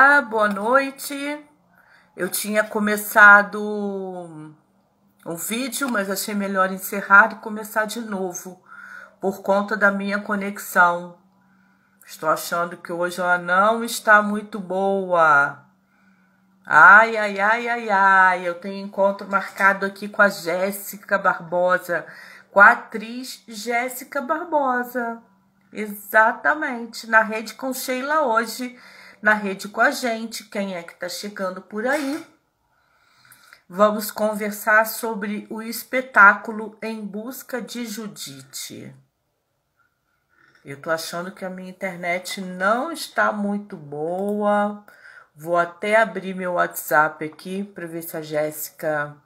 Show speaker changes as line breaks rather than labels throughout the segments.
Olá, boa noite. Eu tinha começado um vídeo, mas achei melhor encerrar e começar de novo por conta da minha conexão. Estou achando que hoje ela não está muito boa. Ai, ai, ai, ai, ai. Eu tenho encontro marcado aqui com a Jéssica Barbosa, com a atriz Jéssica Barbosa. Exatamente, na rede com Sheila hoje, na rede com a gente. Quem é que está chegando por aí? Vamos conversar sobre o espetáculo Em Busca de Judite. Eu tô achando que a minha internet não está muito boa. Vou até abrir meu WhatsApp aqui para ver se a Jéssica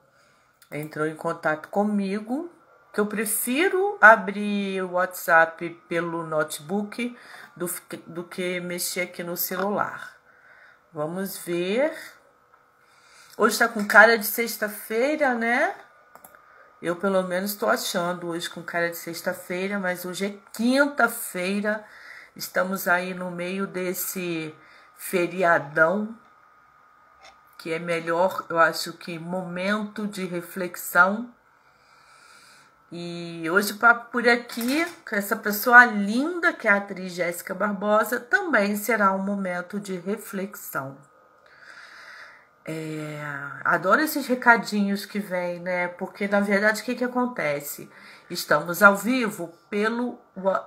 entrou em contato comigo. Que eu prefiro abrir o WhatsApp pelo notebook do, do que mexer aqui no celular. Vamos ver. Hoje está com cara de sexta-feira, né? Eu, pelo menos, estou achando hoje com cara de sexta-feira, mas hoje é quinta-feira. Estamos aí no meio desse feriadão, que é melhor, eu acho que momento de reflexão. E hoje, papo por aqui, com essa pessoa linda que é a atriz Jéssica Barbosa, também será um momento de reflexão. É, adoro esses recadinhos que vêm, né? Porque na verdade o que, que acontece? Estamos ao vivo pelo,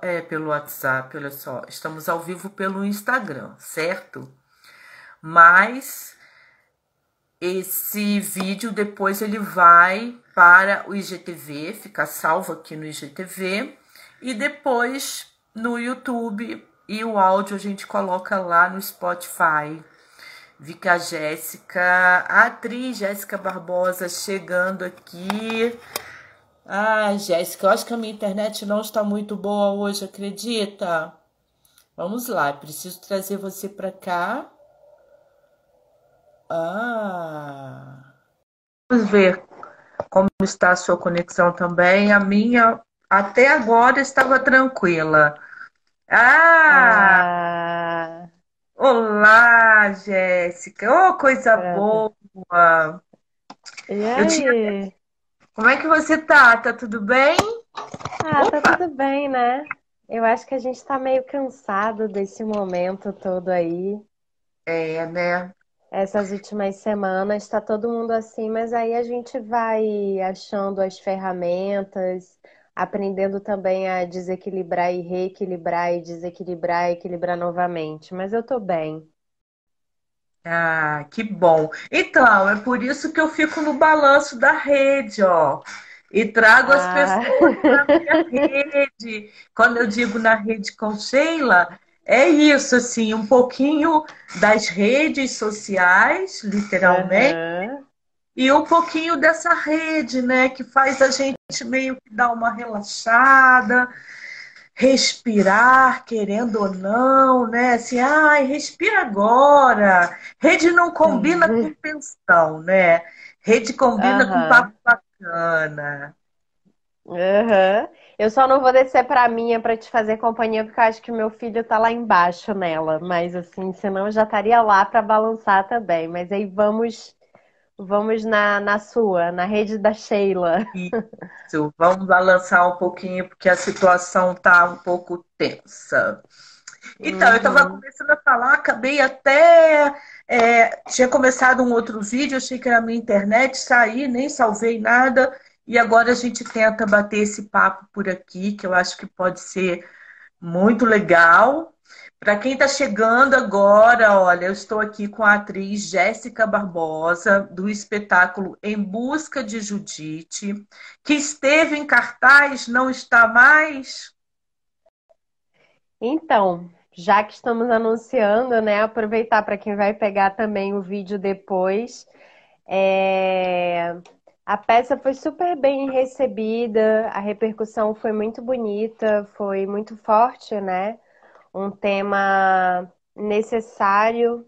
é, pelo WhatsApp, olha só. Estamos ao vivo pelo Instagram, certo? Mas esse vídeo depois ele vai para o IGTV, fica salvo aqui no IGTV, e depois no YouTube e o áudio a gente coloca lá no Spotify. Vi que a Jéssica, a atriz Jéssica Barbosa chegando aqui. Ah, Jéssica, eu acho que a minha internet não está muito boa hoje, acredita? Vamos lá, preciso trazer você para cá. Ah. Vamos ver como está a sua conexão também. A minha até agora estava tranquila. Ah! ah. Olá, Jéssica. Oh, coisa é. boa.
E aí? Tinha...
Como é que você tá? Tá tudo bem?
Ah, tá Opa. tá tudo bem, né? Eu acho que a gente tá meio cansado desse momento todo aí.
É, né?
Essas últimas semanas tá todo mundo assim, mas aí a gente vai achando as ferramentas, aprendendo também a desequilibrar e reequilibrar e desequilibrar e equilibrar novamente. Mas eu tô bem.
Ah, que bom. Então, é por isso que eu fico no balanço da rede, ó. E trago as ah. pessoas para minha rede. Quando eu digo na rede com Sheila, é isso, assim, um pouquinho das redes sociais, literalmente, uhum e um pouquinho dessa rede, né, que faz a gente meio que dar uma relaxada, respirar, querendo ou não, né? Assim, ai, respira agora. Rede não combina uhum. com pensão, né? Rede combina uhum. com papo bacana.
Uhum. Eu só não vou descer para minha para te fazer companhia, porque eu acho que meu filho tá lá embaixo nela. Mas assim, senão eu já estaria lá para balançar também. Mas aí vamos Vamos na, na sua, na rede da Sheila.
Isso, vamos balançar um pouquinho, porque a situação tá um pouco tensa. Então, uhum. eu estava começando a falar, acabei até. É, tinha começado um outro vídeo, achei que era minha internet, saí, nem salvei nada. E agora a gente tenta bater esse papo por aqui, que eu acho que pode ser muito legal. Para quem está chegando agora, olha, eu estou aqui com a atriz Jéssica Barbosa, do espetáculo Em Busca de Judite, que esteve em cartaz, não está mais?
Então, já que estamos anunciando, né, aproveitar para quem vai pegar também o vídeo depois. É... A peça foi super bem recebida, a repercussão foi muito bonita, foi muito forte, né? um tema necessário,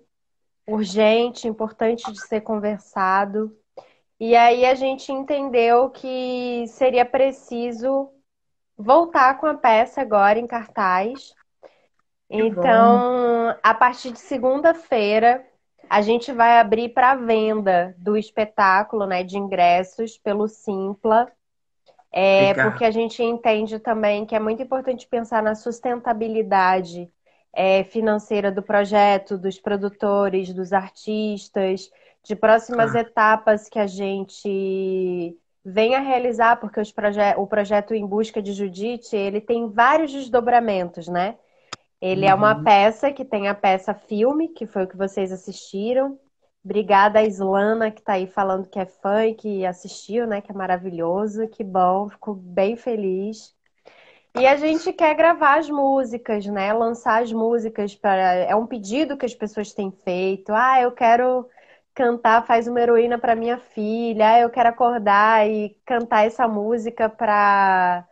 urgente, importante de ser conversado. E aí a gente entendeu que seria preciso voltar com a peça agora em cartaz. Então, a partir de segunda-feira, a gente vai abrir para venda do espetáculo, né, de ingressos pelo Simpla. É, porque a gente entende também que é muito importante pensar na sustentabilidade é, financeira do projeto, dos produtores, dos artistas, de próximas ah. etapas que a gente venha realizar, porque proje o projeto Em Busca de Judite, ele tem vários desdobramentos, né? Ele uhum. é uma uhum. peça que tem a peça filme, que foi o que vocês assistiram. Obrigada a Islana, que está aí falando que é fã e que assistiu, né? Que é maravilhoso, que bom, fico bem feliz. E a gente quer gravar as músicas, né? Lançar as músicas para. É um pedido que as pessoas têm feito. Ah, eu quero cantar Faz uma Heroína para minha filha. Ah, eu quero acordar e cantar essa música para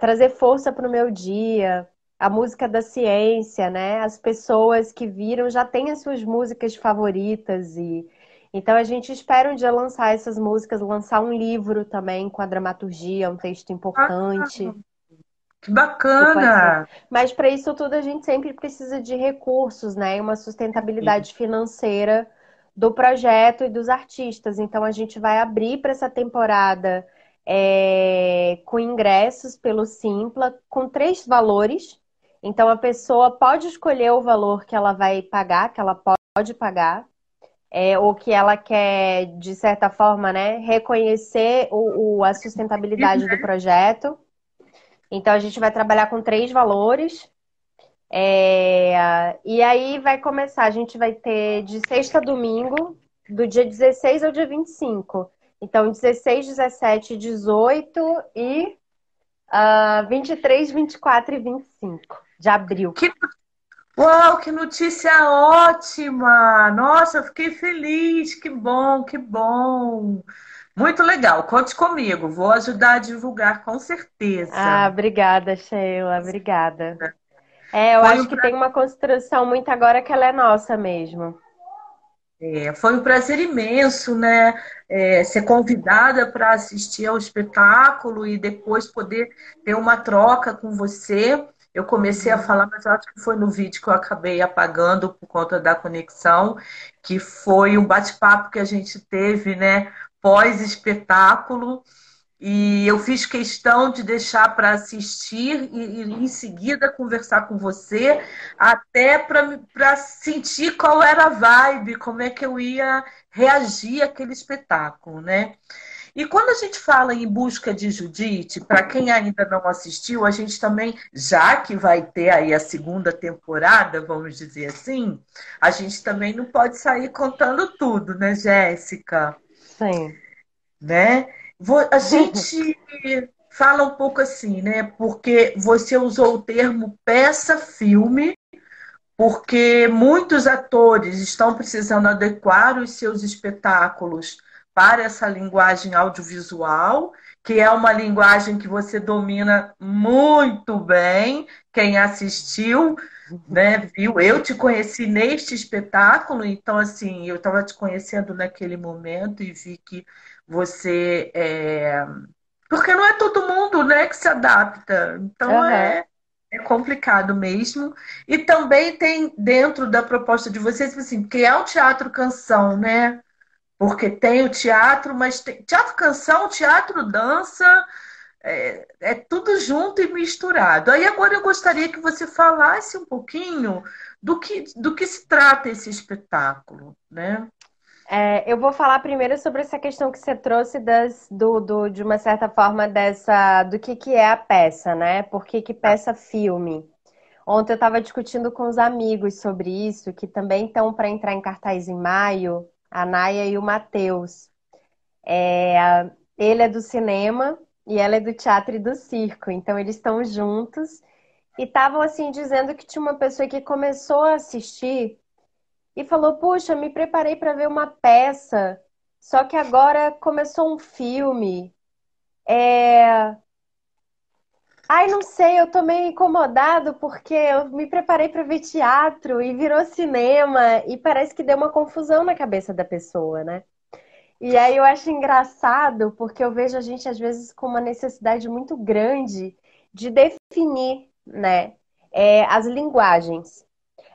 trazer força para o meu dia a música da ciência, né? As pessoas que viram já têm as suas músicas favoritas e então a gente espera um dia lançar essas músicas, lançar um livro também com a dramaturgia, um texto importante.
Ah, que bacana!
Mas para isso tudo a gente sempre precisa de recursos, né? Uma sustentabilidade Sim. financeira do projeto e dos artistas. Então a gente vai abrir para essa temporada é, com ingressos pelo Simpla, com três valores. Então a pessoa pode escolher o valor que ela vai pagar, que ela pode pagar, é, ou que ela quer, de certa forma, né, reconhecer o, o, a sustentabilidade do projeto. Então a gente vai trabalhar com três valores. É, e aí vai começar, a gente vai ter de sexta a domingo, do dia 16 ao dia 25. Então, 16, 17, 18 e uh, 23, 24 e 25 de abril.
Que... Uau, que notícia ótima! Nossa, eu fiquei feliz, que bom, que bom. Muito legal, conte comigo, vou ajudar a divulgar com certeza.
Ah, obrigada, Sheila, obrigada. É, eu Foi acho um que tem uma construção muito agora que ela é nossa mesmo.
É, foi um prazer imenso, né? É, ser convidada para assistir ao espetáculo e depois poder ter uma troca com você. Eu comecei a falar, mas acho que foi no vídeo que eu acabei apagando por conta da conexão, que foi um bate-papo que a gente teve, né, pós-espetáculo. E eu fiz questão de deixar para assistir e, e, em seguida conversar com você, até para sentir qual era a vibe, como é que eu ia reagir àquele espetáculo, né? E quando a gente fala em busca de Judite, para quem ainda não assistiu, a gente também, já que vai ter aí a segunda temporada, vamos dizer assim, a gente também não pode sair contando tudo, né, Jéssica?
Sim.
Né? A gente fala um pouco assim, né? Porque você usou o termo peça-filme, porque muitos atores estão precisando adequar os seus espetáculos para essa linguagem audiovisual, que é uma linguagem que você domina muito bem. Quem assistiu, né, viu? Eu te conheci neste espetáculo, então assim, eu estava te conhecendo naquele momento e vi que você é... porque não é todo mundo, né, que se adapta. Então uhum. é é complicado mesmo. E também tem dentro da proposta de vocês, assim, que é o teatro canção, né? Porque tem o teatro, mas tem teatro canção, teatro dança, é, é, tudo junto e misturado. Aí agora eu gostaria que você falasse um pouquinho do que, do que se trata esse espetáculo, né?
É, eu vou falar primeiro sobre essa questão que você trouxe das, do, do, de uma certa forma dessa do que, que é a peça, né? Por que, que peça filme? Ontem eu estava discutindo com os amigos sobre isso, que também estão para entrar em cartaz em maio a Naya e o Matheus. É, ele é do cinema e ela é do teatro e do circo, então eles estão juntos e estavam assim dizendo que tinha uma pessoa que começou a assistir e falou: "Puxa, me preparei para ver uma peça, só que agora começou um filme. É, Ai, não sei, eu tô meio incomodado porque eu me preparei para ver teatro e virou cinema e parece que deu uma confusão na cabeça da pessoa, né? E aí eu acho engraçado porque eu vejo a gente às vezes com uma necessidade muito grande de definir, né? é as linguagens.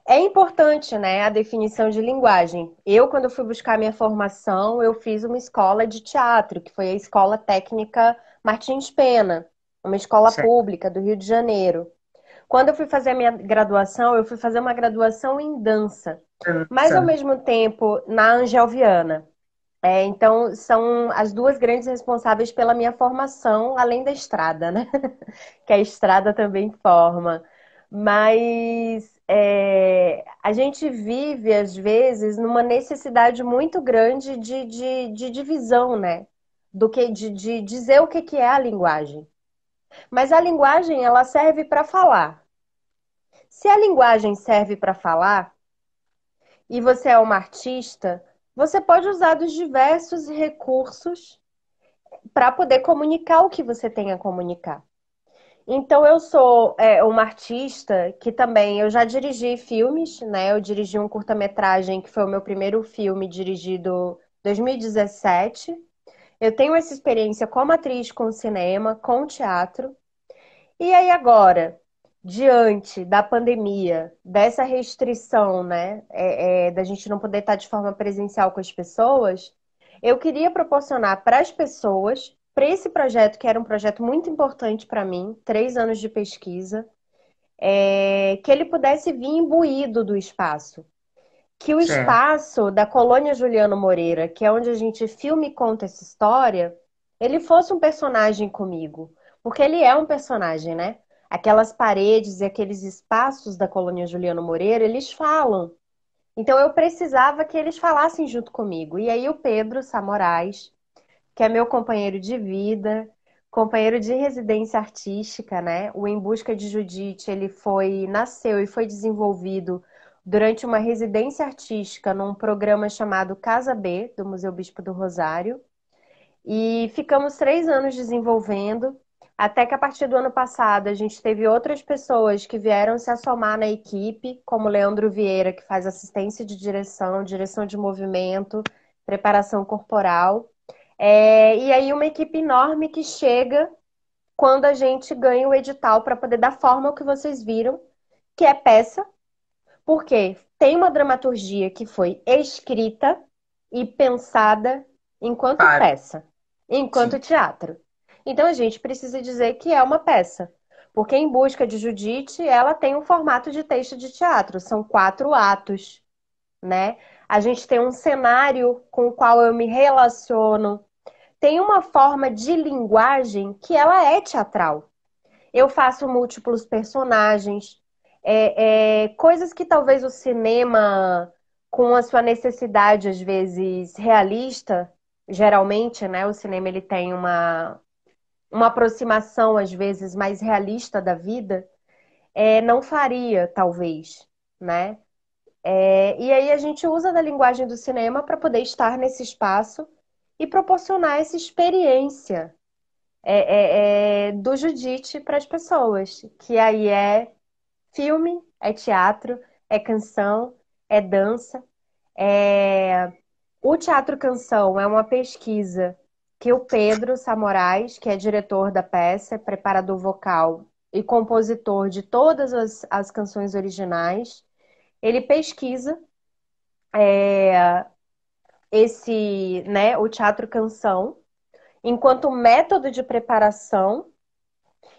É importante, né, a definição de linguagem. Eu, quando fui buscar minha formação, eu fiz uma escola de teatro, que foi a Escola Técnica Martins Pena, uma escola certo. pública do Rio de Janeiro. Quando eu fui fazer a minha graduação, eu fui fazer uma graduação em dança, mas ao mesmo tempo na Angel Viana. É, então, são as duas grandes responsáveis pela minha formação, além da estrada, né? que a estrada também forma. Mas é, a gente vive, às vezes, numa necessidade muito grande de, de, de divisão, né? Do que de, de dizer o que, que é a linguagem. Mas a linguagem, ela serve para falar. Se a linguagem serve para falar, e você é uma artista, você pode usar dos diversos recursos para poder comunicar o que você tem a comunicar. Então eu sou é, uma artista que também eu já dirigi filmes, né? Eu dirigi um curta-metragem que foi o meu primeiro filme dirigido em 2017. Eu tenho essa experiência como atriz com cinema, com teatro. E aí agora, diante da pandemia, dessa restrição, né, é, é, da gente não poder estar de forma presencial com as pessoas, eu queria proporcionar para as pessoas para esse projeto, que era um projeto muito importante para mim, três anos de pesquisa, é, que ele pudesse vir imbuído do espaço. Que o certo. espaço da colônia Juliano Moreira, que é onde a gente filma e conta essa história, ele fosse um personagem comigo. Porque ele é um personagem, né? Aquelas paredes e aqueles espaços da colônia Juliano Moreira, eles falam. Então eu precisava que eles falassem junto comigo. E aí o Pedro Samorais, que é meu companheiro de vida, companheiro de residência artística, né? O Em Busca de Judite, ele foi nasceu e foi desenvolvido durante uma residência artística num programa chamado Casa B, do Museu Bispo do Rosário. E ficamos três anos desenvolvendo, até que a partir do ano passado a gente teve outras pessoas que vieram se assomar na equipe, como Leandro Vieira, que faz assistência de direção, direção de movimento, preparação corporal. É, e aí uma equipe enorme que chega quando a gente ganha o edital para poder dar forma ao que vocês viram, que é peça, porque tem uma dramaturgia que foi escrita e pensada enquanto claro. peça, enquanto Sim. teatro. Então a gente precisa dizer que é uma peça. Porque em busca de Judite, ela tem um formato de texto de teatro, são quatro atos, né? A gente tem um cenário com o qual eu me relaciono, tem uma forma de linguagem que ela é teatral. Eu faço múltiplos personagens, é, é, coisas que talvez o cinema, com a sua necessidade às vezes realista, geralmente, né, o cinema ele tem uma uma aproximação às vezes mais realista da vida, é, não faria, talvez, né? É, e aí a gente usa da linguagem do cinema para poder estar nesse espaço e proporcionar essa experiência é, é, é, do Judite para as pessoas, que aí é filme, é teatro, é canção, é dança. É... O Teatro Canção é uma pesquisa que o Pedro Samorais, que é diretor da peça, preparador vocal e compositor de todas as, as canções originais, ele pesquisa é, esse, né, o teatro canção, enquanto método de preparação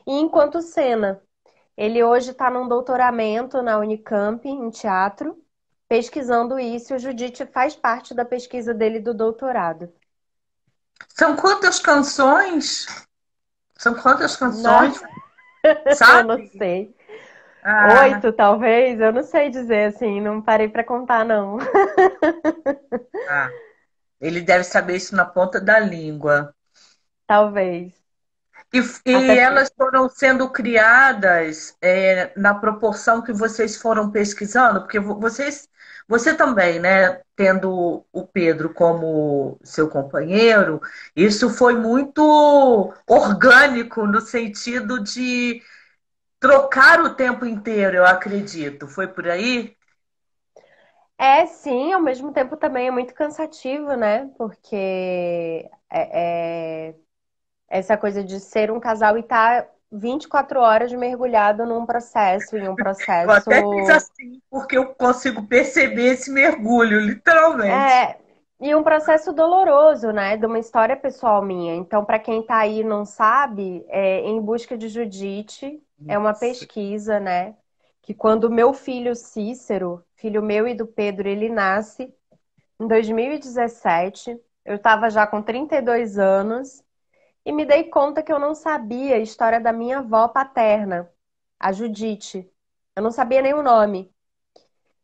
e enquanto cena. Ele hoje está num doutoramento na Unicamp em teatro, pesquisando isso. O Judite faz parte da pesquisa dele do doutorado.
São quantas canções? São quantas canções?
Eu não sei. Ah. Oito, talvez? Eu não sei dizer assim, não parei para contar, não.
Ah, ele deve saber isso na ponta da língua.
Talvez.
E, e elas foram sendo criadas é, na proporção que vocês foram pesquisando, porque vocês, você também, né, tendo o Pedro como seu companheiro, isso foi muito orgânico no sentido de trocar o tempo inteiro, eu acredito. Foi por aí?
É, sim, ao mesmo tempo também é muito cansativo, né? Porque é, é essa coisa de ser um casal e estar tá 24 horas mergulhado num processo, em um processo. Eu
até fiz assim, porque eu consigo perceber esse mergulho, literalmente.
É, e um processo doloroso, né? De uma história pessoal minha. Então, para quem tá aí e não sabe, é Em Busca de Judite é uma pesquisa, né? Que quando meu filho Cícero, filho meu e do Pedro, ele nasce em 2017, eu estava já com 32 anos e me dei conta que eu não sabia a história da minha avó paterna, a Judite. Eu não sabia nem o nome.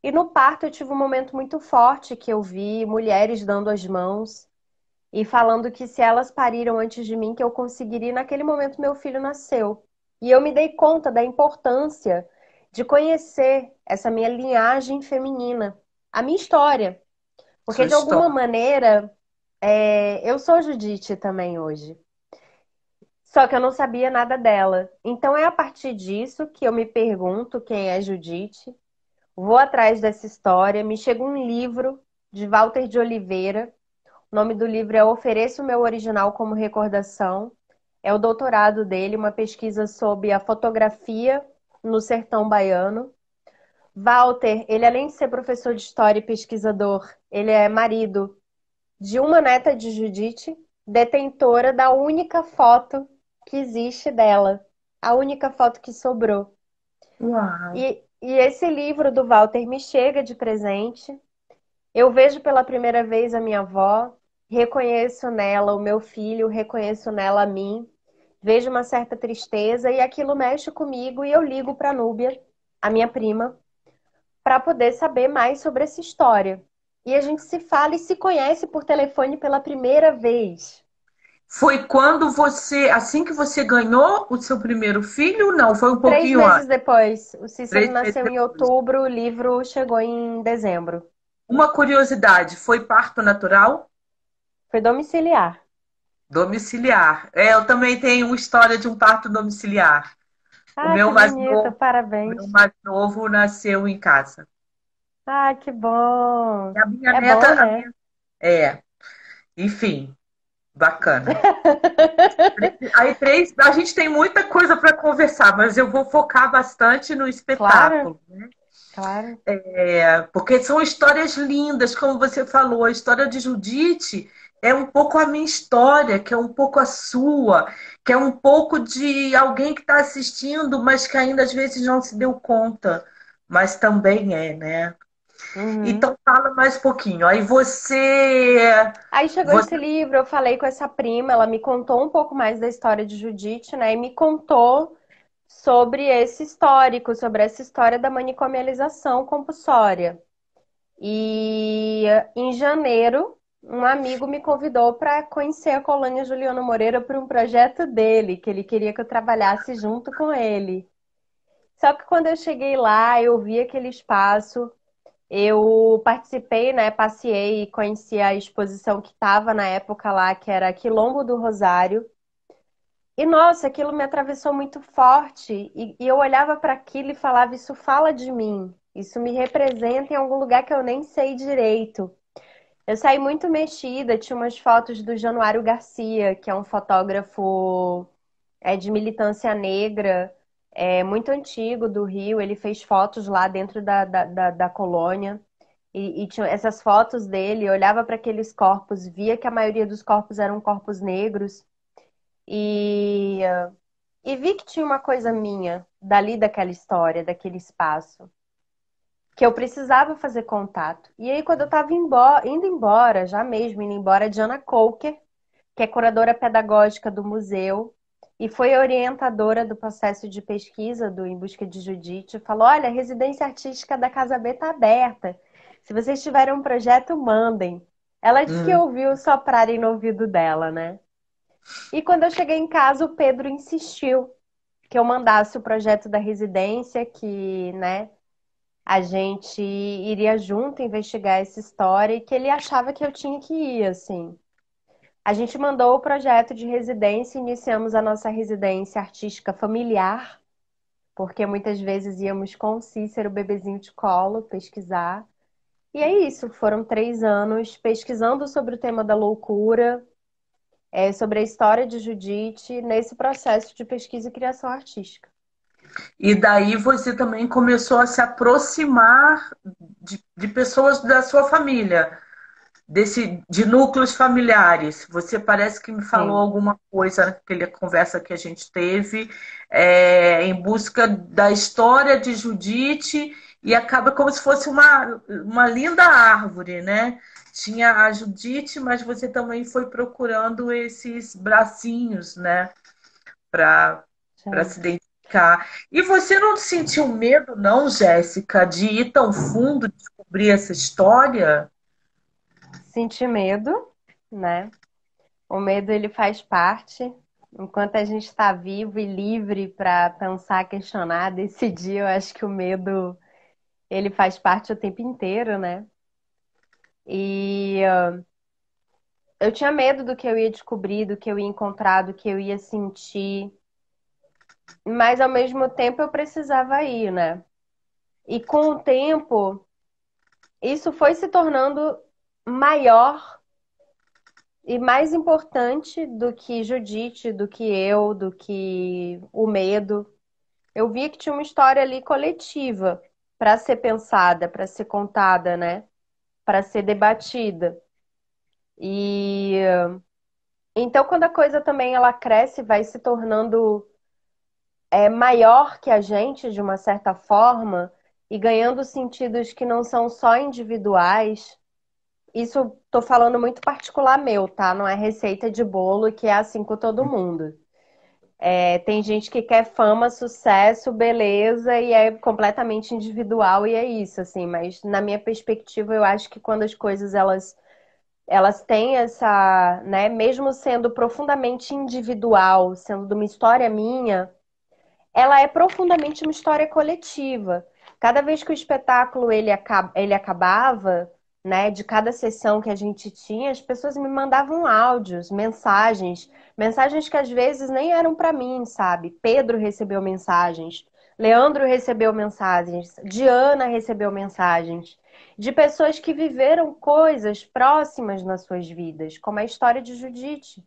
E no parto eu tive um momento muito forte que eu vi mulheres dando as mãos e falando que se elas pariram antes de mim, que eu conseguiria. naquele momento meu filho nasceu. E eu me dei conta da importância de conhecer essa minha linhagem feminina, a minha história. Porque Sua de alguma história. maneira, é... eu sou Judite também hoje. Só que eu não sabia nada dela. Então é a partir disso que eu me pergunto quem é Judite, Vou atrás dessa história. Me chega um livro de Walter de Oliveira. O nome do livro é Ofereço o meu original como recordação. É o doutorado dele, uma pesquisa sobre a fotografia no sertão baiano. Walter, ele além de ser professor de história e pesquisador, ele é marido de uma neta de Judite, detentora da única foto que existe dela, a única foto que sobrou.
Uau.
E e esse livro do Walter me chega de presente. Eu vejo pela primeira vez a minha avó, reconheço nela o meu filho, reconheço nela a mim, vejo uma certa tristeza e aquilo mexe comigo e eu ligo para Núbia, a minha prima, para poder saber mais sobre essa história. E a gente se fala e se conhece por telefone pela primeira vez.
Foi quando você, assim que você ganhou o seu primeiro filho? Não, foi um pouquinho
Três meses depois. O Cícero nasceu em outubro, o livro chegou em dezembro.
Uma curiosidade, foi parto natural?
Foi domiciliar.
Domiciliar. É, eu também tenho uma história de um parto domiciliar.
Ah, o meu mais bonito, novo, parabéns. O
meu mais novo nasceu em casa.
Ah, que bom.
E a minha é neta. Bom, né? minha... É. Enfim, Bacana. Aí três, a gente tem muita coisa para conversar, mas eu vou focar bastante no espetáculo.
Claro. Né? claro.
É, porque são histórias lindas, como você falou, a história de Judite é um pouco a minha história, que é um pouco a sua, que é um pouco de alguém que está assistindo, mas que ainda às vezes não se deu conta, mas também é, né? Uhum. Então fala mais um pouquinho. Aí você.
Aí chegou você... esse livro, eu falei com essa prima, ela me contou um pouco mais da história de Judite, né? E me contou sobre esse histórico, sobre essa história da manicomialização compulsória. E em janeiro, um amigo me convidou para conhecer a colônia Juliano Moreira por um projeto dele, que ele queria que eu trabalhasse junto com ele. Só que quando eu cheguei lá, eu vi aquele espaço, eu participei, né? Passei e conheci a exposição que estava na época lá, que era Quilombo do Rosário. E nossa, aquilo me atravessou muito forte. E, e eu olhava para aquilo e falava: Isso fala de mim. Isso me representa em algum lugar que eu nem sei direito. Eu saí muito mexida. Tinha umas fotos do Januário Garcia, que é um fotógrafo é, de militância negra é, muito antigo do Rio. Ele fez fotos lá dentro da, da, da, da colônia. E, e, tinha essas fotos dele, olhava para aqueles corpos, via que a maioria dos corpos eram corpos negros. E, e vi que tinha uma coisa minha dali daquela história, daquele espaço. Que eu precisava fazer contato. E aí, quando eu estava indo embora, já mesmo indo embora, Diana Coker, que é curadora pedagógica do museu, e foi orientadora do processo de pesquisa do Em Busca de Judite. Falou: olha, a residência artística da Casa B está aberta. Se vocês tiverem um projeto, mandem. Ela disse hum. que ouviu soprarem no ouvido dela, né? E quando eu cheguei em casa, o Pedro insistiu que eu mandasse o projeto da residência, que, né, a gente iria junto investigar essa história e que ele achava que eu tinha que ir, assim. A gente mandou o projeto de residência, iniciamos a nossa residência artística familiar, porque muitas vezes íamos com o Cícero, bebezinho de colo, pesquisar. E é isso, foram três anos pesquisando sobre o tema da loucura, é, sobre a história de Judite nesse processo de pesquisa e criação artística.
E daí você também começou a se aproximar de, de pessoas da sua família, desse, de núcleos familiares. Você parece que me falou Sim. alguma coisa naquela conversa que a gente teve, é, em busca da história de Judite, e acaba como se fosse uma, uma linda árvore, né? Tinha a Judite, mas você também foi procurando esses bracinhos, né? Para se identificar. E você não sentiu medo, não, Jéssica, de ir tão fundo, descobrir essa história?
Senti medo, né? O medo ele faz parte. Enquanto a gente está vivo e livre para pensar, questionar, decidir, eu acho que o medo ele faz parte o tempo inteiro, né? E uh, eu tinha medo do que eu ia descobrir, do que eu ia encontrar, do que eu ia sentir. Mas ao mesmo tempo eu precisava ir, né? E com o tempo, isso foi se tornando maior e mais importante do que Judite, do que eu, do que o medo. Eu vi que tinha uma história ali coletiva para ser pensada, para ser contada, né? Para ser debatida. E então quando a coisa também ela cresce, vai se tornando é, maior que a gente de uma certa forma e ganhando sentidos que não são só individuais. Isso tô falando muito particular meu, tá? Não é receita de bolo que é assim com todo mundo. É, tem gente que quer fama, sucesso, beleza e é completamente individual e é isso, assim. Mas na minha perspectiva, eu acho que quando as coisas elas elas têm essa, né, mesmo sendo profundamente individual, sendo de uma história minha, ela é profundamente uma história coletiva. Cada vez que o espetáculo ele, acaba, ele acabava, né, de cada sessão que a gente tinha, as pessoas me mandavam áudios, mensagens, mensagens que às vezes nem eram para mim, sabe? Pedro recebeu mensagens, Leandro recebeu mensagens, Diana recebeu mensagens de pessoas que viveram coisas próximas nas suas vidas, como a história de Judite.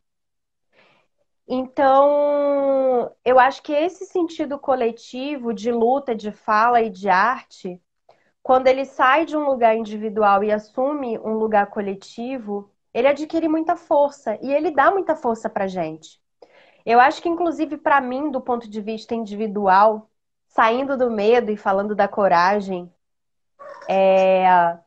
Então, eu acho que esse sentido coletivo de luta, de fala e de arte quando ele sai de um lugar individual e assume um lugar coletivo, ele adquire muita força e ele dá muita força para gente. Eu acho que, inclusive, para mim, do ponto de vista individual, saindo do medo e falando da coragem, é...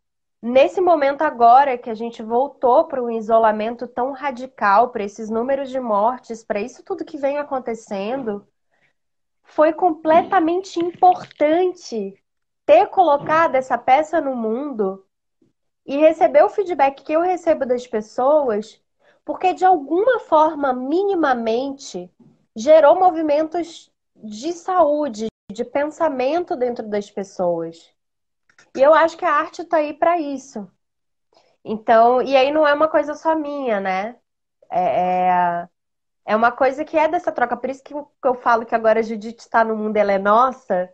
nesse momento agora que a gente voltou para um isolamento tão radical, para esses números de mortes, para isso tudo que vem acontecendo, foi completamente importante ter colocado essa peça no mundo e receber o feedback que eu recebo das pessoas, porque de alguma forma, minimamente, gerou movimentos de saúde, de pensamento dentro das pessoas. E eu acho que a arte está aí para isso. Então, e aí não é uma coisa só minha, né? É, é, é uma coisa que é dessa troca. Por isso que eu falo que agora a Judite está no mundo, ela é nossa,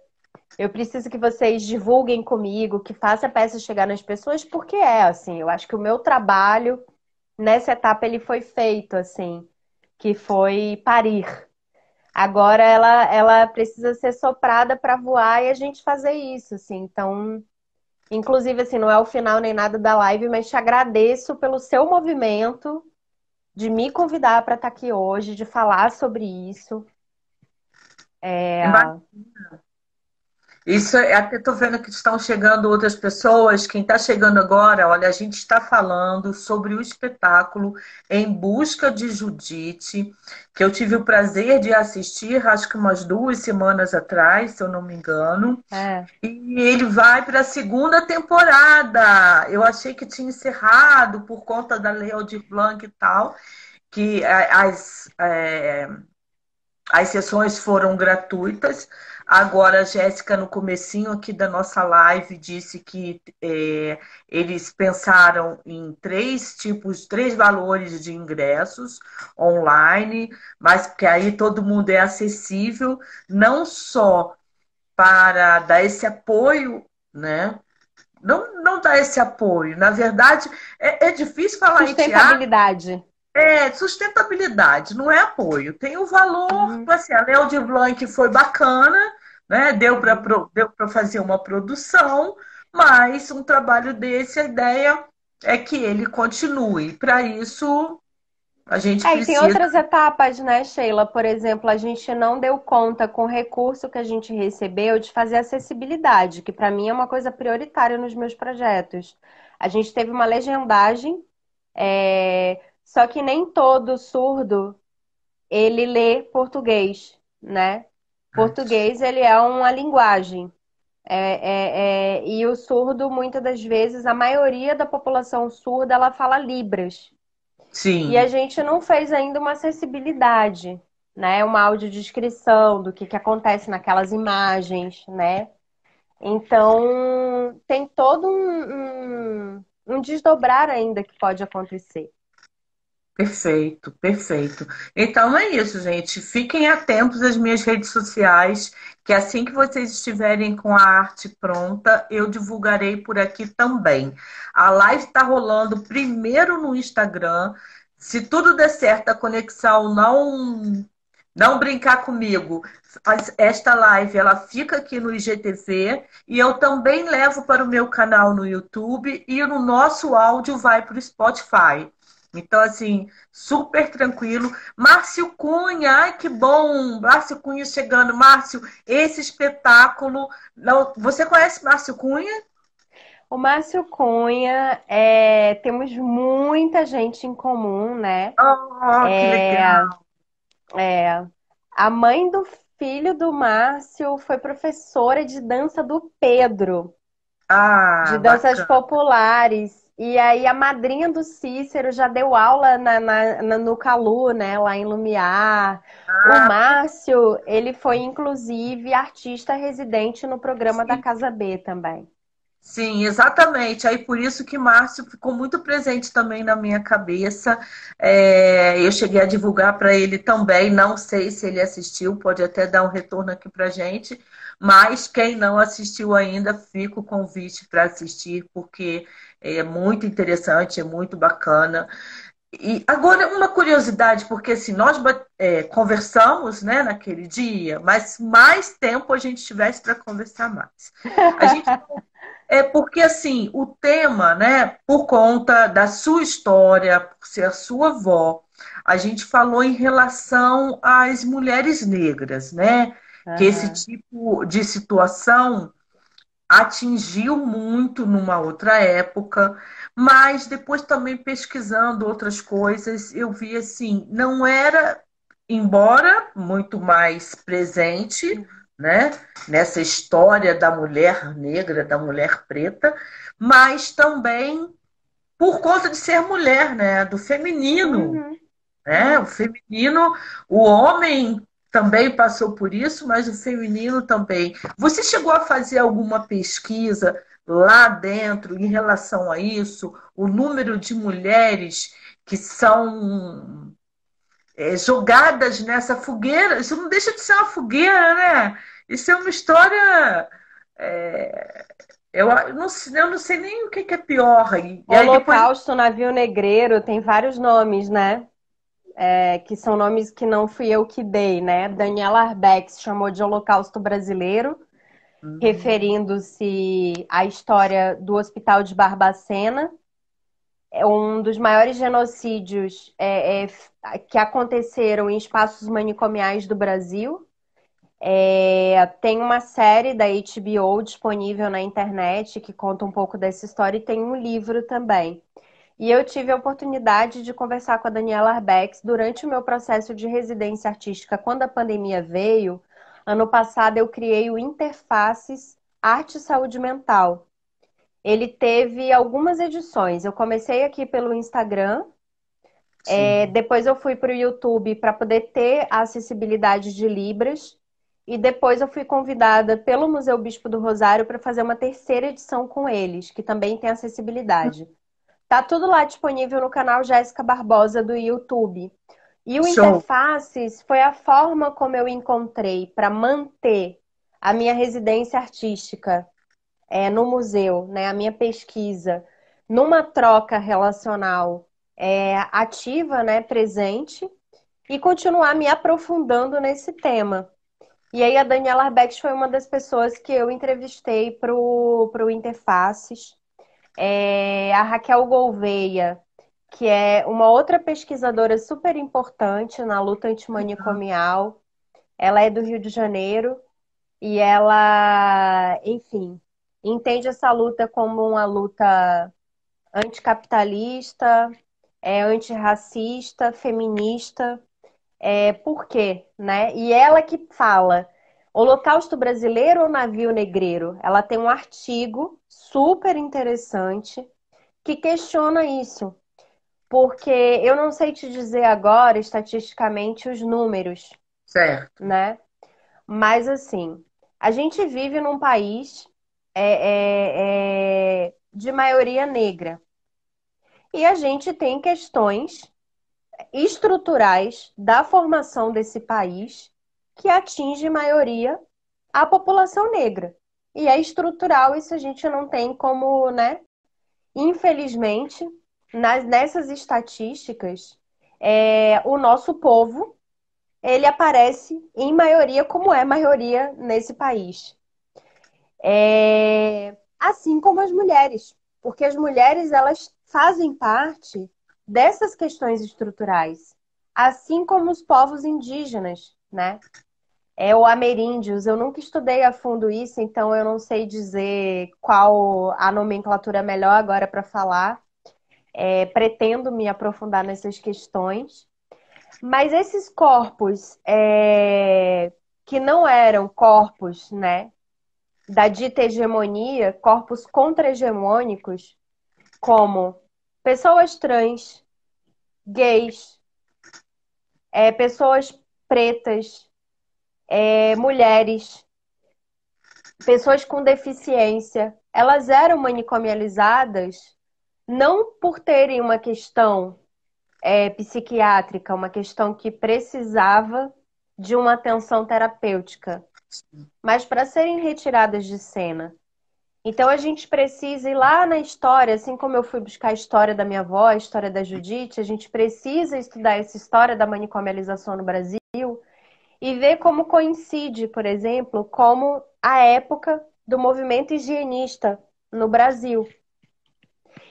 eu preciso que vocês divulguem comigo, que faça a peça chegar nas pessoas, porque é assim, eu acho que o meu trabalho nessa etapa ele foi feito assim, que foi parir. Agora ela ela precisa ser soprada para voar e a gente fazer isso, assim. Então, inclusive assim, não é o final nem nada da live, mas te agradeço pelo seu movimento de me convidar para estar tá aqui hoje, de falar sobre isso. É...
Isso é até estou vendo que estão chegando outras pessoas. Quem está chegando agora, olha, a gente está falando sobre o espetáculo Em Busca de Judite, que eu tive o prazer de assistir, acho que umas duas semanas atrás, se eu não me engano. É. E ele vai para a segunda temporada. Eu achei que tinha encerrado por conta da Lei Aldir Blanc e tal, que as, é, as sessões foram gratuitas. Agora, a Jéssica, no comecinho aqui da nossa live, disse que é, eles pensaram em três tipos, três valores de ingressos online, mas que aí todo mundo é acessível, não só para dar esse apoio, né? Não, não dar esse apoio. Na verdade, é, é difícil falar em.
Sustentabilidade.
É, sustentabilidade, não é apoio. Tem o valor, uhum. assim, a Léo de Blanc foi bacana, né? Deu para deu fazer uma produção, mas um trabalho desse, a ideia é que ele continue. Para isso, a gente é, precisa...
tem outras etapas, né, Sheila? Por exemplo, a gente não deu conta com o recurso que a gente recebeu de fazer acessibilidade, que para mim é uma coisa prioritária nos meus projetos. A gente teve uma legendagem, é... só que nem todo surdo ele lê português, né? Português ele é uma linguagem. É, é, é, e o surdo, muitas das vezes, a maioria da população surda, ela fala libras.
Sim.
E a gente não fez ainda uma acessibilidade, né? Uma audiodescrição do que, que acontece naquelas imagens, né? Então, tem todo um, um, um desdobrar ainda que pode acontecer.
Perfeito, perfeito. Então é isso, gente. Fiquem atentos às minhas redes sociais, que assim que vocês estiverem com a arte pronta, eu divulgarei por aqui também. A live está rolando primeiro no Instagram. Se tudo der certo, a conexão não não brincar comigo. Esta live ela fica aqui no IGTV e eu também levo para o meu canal no YouTube e no nosso áudio vai para o Spotify. Então, assim, super tranquilo. Márcio Cunha, ai que bom! Márcio Cunha chegando. Márcio, esse espetáculo. Não, você conhece Márcio Cunha?
O Márcio Cunha, é, temos muita gente em comum, né?
Oh, que é, legal!
É, a mãe do filho do Márcio foi professora de dança do Pedro.
Ah,
de danças bacana. populares. E aí a madrinha do Cícero já deu aula na, na, na, no Calu, né, lá em Lumiar. Ah. O Márcio, ele foi inclusive artista residente no programa Sim. da Casa B também.
Sim, exatamente. Aí por isso que Márcio ficou muito presente também na minha cabeça. É, eu cheguei a divulgar para ele também. Não sei se ele assistiu, pode até dar um retorno aqui para gente. Mas quem não assistiu ainda, fica o convite para assistir, porque é muito interessante, é muito bacana. E agora uma curiosidade, porque assim, nós é, conversamos né, naquele dia, mas mais tempo a gente tivesse para conversar mais. A gente, é porque assim, o tema, né, por conta da sua história, por ser a sua avó, a gente falou em relação às mulheres negras, né? Uhum. Que esse tipo de situação atingiu muito numa outra época, mas depois também pesquisando outras coisas, eu vi assim, não era, embora muito mais presente, né, nessa história da mulher negra, da mulher preta, mas também por conta de ser mulher, né, do feminino, uhum. né, o feminino, o homem também passou por isso, mas o feminino também. Você chegou a fazer alguma pesquisa lá dentro em relação a isso? O número de mulheres que são é, jogadas nessa fogueira? Isso não deixa de ser uma fogueira, né? Isso é uma história. É... Eu, não, eu não sei nem o que, que é pior.
E Holocausto, depois... navio negreiro, tem vários nomes, né? é, que são nomes que não fui eu que dei, né? Daniela Arbex chamou de Holocausto Brasileiro, uhum. referindo-se à história do Hospital de Barbacena, é um dos maiores genocídios é, é, que aconteceram em espaços manicomiais do Brasil. É, tem uma série da HBO disponível na internet que conta um pouco dessa história e tem um livro também. E eu tive a oportunidade de conversar com a Daniela Arbex durante o meu processo de residência artística, quando a pandemia veio. Ano passado eu criei o Interfaces Arte e Saúde Mental. Ele teve algumas edições. Eu comecei aqui pelo Instagram, é, depois eu fui para o YouTube para poder ter a acessibilidade de Libras. E depois eu fui convidada pelo Museu Bispo do Rosário para fazer uma terceira edição com eles, que também tem acessibilidade. Tá tudo lá disponível no canal Jéssica Barbosa do YouTube. E o Show. Interfaces foi a forma como eu encontrei para manter a minha residência artística é, no museu, né, a minha pesquisa, numa troca relacional é, ativa, né, presente, e continuar me aprofundando nesse tema. E aí a Daniela Arbex foi uma das pessoas que eu entrevistei para o Interfaces. É, a Raquel Gouveia, que é uma outra pesquisadora super importante na luta antimanicomial. Ela é do Rio de Janeiro e ela, enfim, entende essa luta como uma luta anticapitalista, é, antirracista, feminista. É, por quê? Né? E ela que fala Holocausto Brasileiro ou Navio Negreiro? Ela tem um artigo super interessante que questiona isso. Porque eu não sei te dizer agora, estatisticamente, os números.
Certo.
Né? Mas, assim, a gente vive num país é, é, é, de maioria negra. E a gente tem questões estruturais da formação desse país que atinge maioria a população negra. E é estrutural, isso a gente não tem como, né? Infelizmente, nas, nessas estatísticas, é, o nosso povo ele aparece em maioria como é maioria nesse país. É, assim como as mulheres, porque as mulheres elas fazem parte dessas questões estruturais, assim como os povos indígenas, né? É o ameríndios. Eu nunca estudei a fundo isso, então eu não sei dizer qual a nomenclatura melhor agora para falar. É, pretendo me aprofundar nessas questões. Mas esses corpos é, que não eram corpos, né, da dita hegemonia, corpos contra-hegemônicos, como pessoas trans, gays, é, pessoas pretas, é, mulheres, pessoas com deficiência, elas eram manicomializadas não por terem uma questão é, psiquiátrica, uma questão que precisava de uma atenção terapêutica, mas para serem retiradas de cena. Então a gente precisa ir lá na história, assim como eu fui buscar a história da minha avó, a história da Judite, a gente precisa estudar essa história da manicomialização no Brasil e ver como coincide, por exemplo, como a época do movimento higienista no Brasil.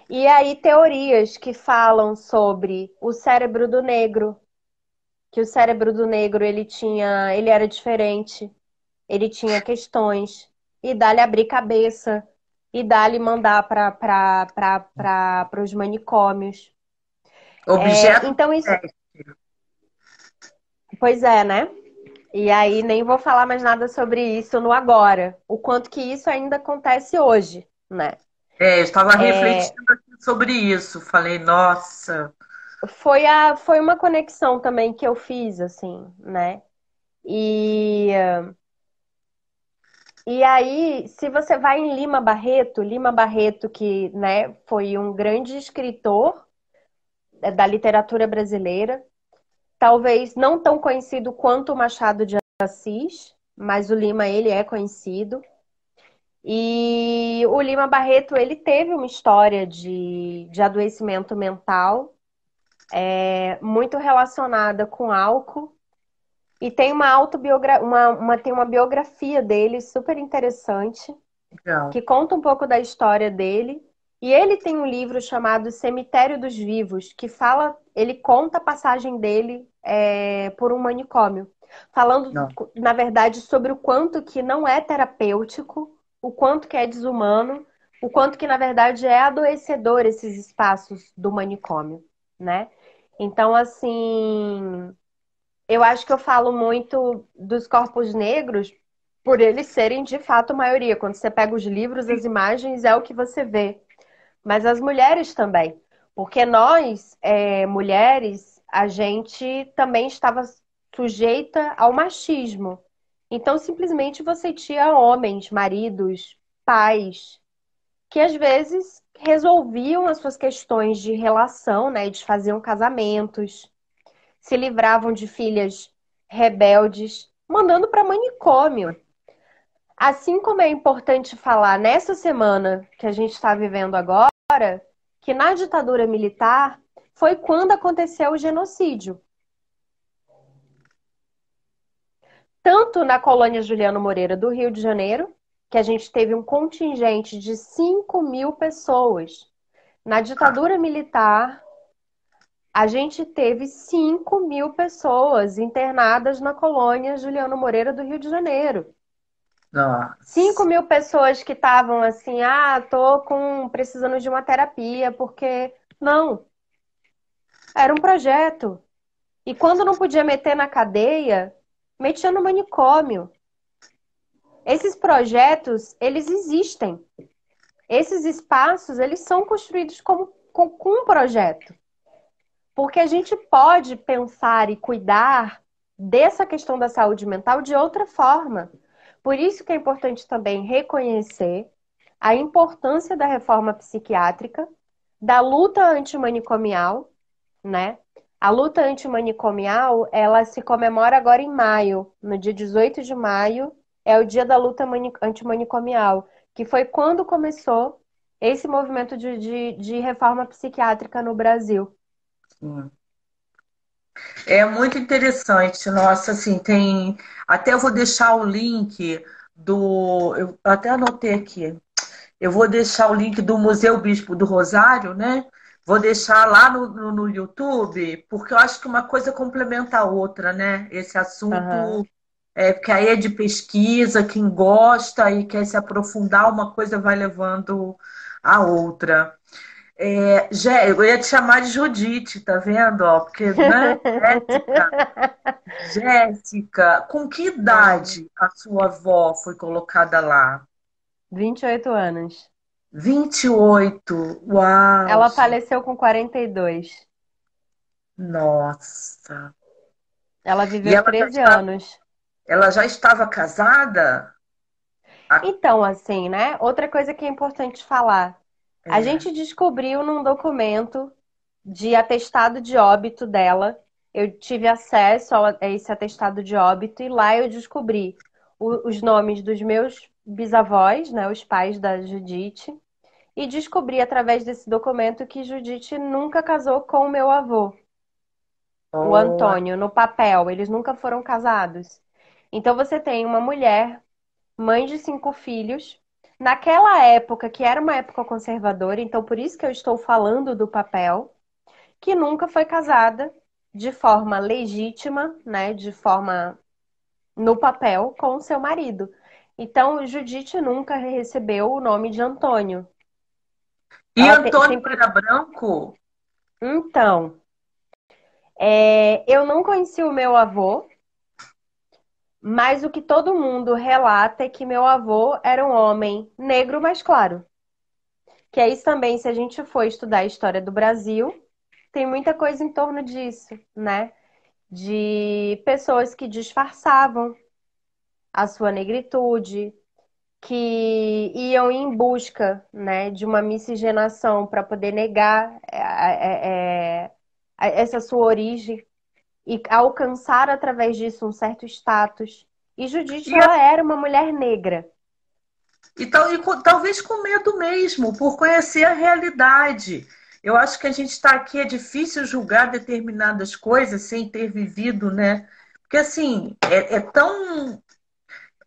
E aí teorias que falam sobre o cérebro do negro, que o cérebro do negro ele tinha, ele era diferente, ele tinha questões e dá-lhe abrir cabeça e dá-lhe mandar para os manicômios.
Objeto.
É, então isso. Pois é, né? E aí nem vou falar mais nada sobre isso no agora. O quanto que isso ainda acontece hoje, né?
É, eu estava é... refletindo sobre isso. Falei, nossa.
Foi, a, foi uma conexão também que eu fiz, assim, né? E e aí, se você vai em Lima Barreto, Lima Barreto, que né, foi um grande escritor é, da literatura brasileira, talvez não tão conhecido quanto o Machado de Assis, mas o Lima ele é conhecido. E o Lima Barreto ele teve uma história de, de adoecimento mental é, muito relacionada com álcool e tem uma autobiografia, uma, uma, tem uma biografia dele super interessante, Legal. que conta um pouco da história dele. E ele tem um livro chamado Cemitério dos Vivos, que fala, ele conta a passagem dele é, por um manicômio, falando, não. na verdade, sobre o quanto que não é terapêutico, o quanto que é desumano, o quanto que, na verdade, é adoecedor esses espaços do manicômio, né? Então, assim, eu acho que eu falo muito dos corpos negros por eles serem de fato maioria. Quando você pega os livros, as imagens, é o que você vê. Mas as mulheres também. Porque nós, é, mulheres, a gente também estava sujeita ao machismo. Então, simplesmente você tinha homens, maridos, pais, que às vezes resolviam as suas questões de relação, né? Eles faziam casamentos, se livravam de filhas rebeldes, mandando para manicômio. Assim como é importante falar nessa semana que a gente está vivendo agora, que na ditadura militar foi quando aconteceu o genocídio. Tanto na colônia Juliano Moreira do Rio de Janeiro, que a gente teve um contingente de 5 mil pessoas. Na ditadura militar, a gente teve 5 mil pessoas internadas na colônia Juliano Moreira do Rio de Janeiro. Nossa. 5 mil pessoas que estavam assim, ah, tô com, precisando de uma terapia, porque. Não. Era um projeto. E quando não podia meter na cadeia, metia no manicômio. Esses projetos, eles existem. Esses espaços, eles são construídos como, com, com um projeto. Porque a gente pode pensar e cuidar dessa questão da saúde mental de outra forma. Por isso que é importante também reconhecer a importância da reforma psiquiátrica, da luta antimanicomial, né? A luta antimanicomial, ela se comemora agora em maio, no dia 18 de maio, é o dia da luta antimanicomial, que foi quando começou esse movimento de, de, de reforma psiquiátrica no Brasil.
É muito interessante. Nossa, assim, tem. Até eu vou deixar o link do. Eu até anotei aqui. Eu vou deixar o link do Museu Bispo do Rosário, né? Vou deixar lá no, no, no YouTube, porque eu acho que uma coisa complementa a outra, né? Esse assunto. Uhum. É, porque aí é de pesquisa, quem gosta e quer se aprofundar, uma coisa vai levando a outra. É, Jé, eu ia te chamar de Judite, tá vendo? Ó, porque, né? Jéssica, Jéssica, com que idade a sua avó foi colocada lá?
28 anos.
28, uau!
Ela faleceu com 42.
Nossa!
Ela viveu ela 13 anos.
Ela já estava casada?
Então, assim, né? Outra coisa que é importante falar. É. A gente descobriu num documento de atestado de óbito dela. Eu tive acesso a esse atestado de óbito e lá eu descobri os nomes dos meus bisavós, né, os pais da Judite, e descobri através desse documento que Judite nunca casou com o meu avô, oh. o Antônio, no papel. Eles nunca foram casados. Então você tem uma mulher, mãe de cinco filhos, naquela época, que era uma época conservadora, então por isso que eu estou falando do papel, que nunca foi casada de forma legítima, né, de forma no papel com o seu marido. Então, Judite nunca recebeu o nome de Antônio.
E Ela Antônio sempre... era branco?
Então, é, eu não conheci o meu avô, mas o que todo mundo relata é que meu avô era um homem negro, mas claro. Que é isso também, se a gente for estudar a história do Brasil, tem muita coisa em torno disso, né? De pessoas que disfarçavam a sua negritude, que iam em busca né, de uma miscigenação para poder negar é, é, é, essa sua origem e alcançar através disso um certo status. E Judite, ela era uma mulher negra.
E, tal, e talvez com medo mesmo, por conhecer a realidade. Eu acho que a gente está aqui, é difícil julgar determinadas coisas sem ter vivido, né? Porque assim, é, é tão.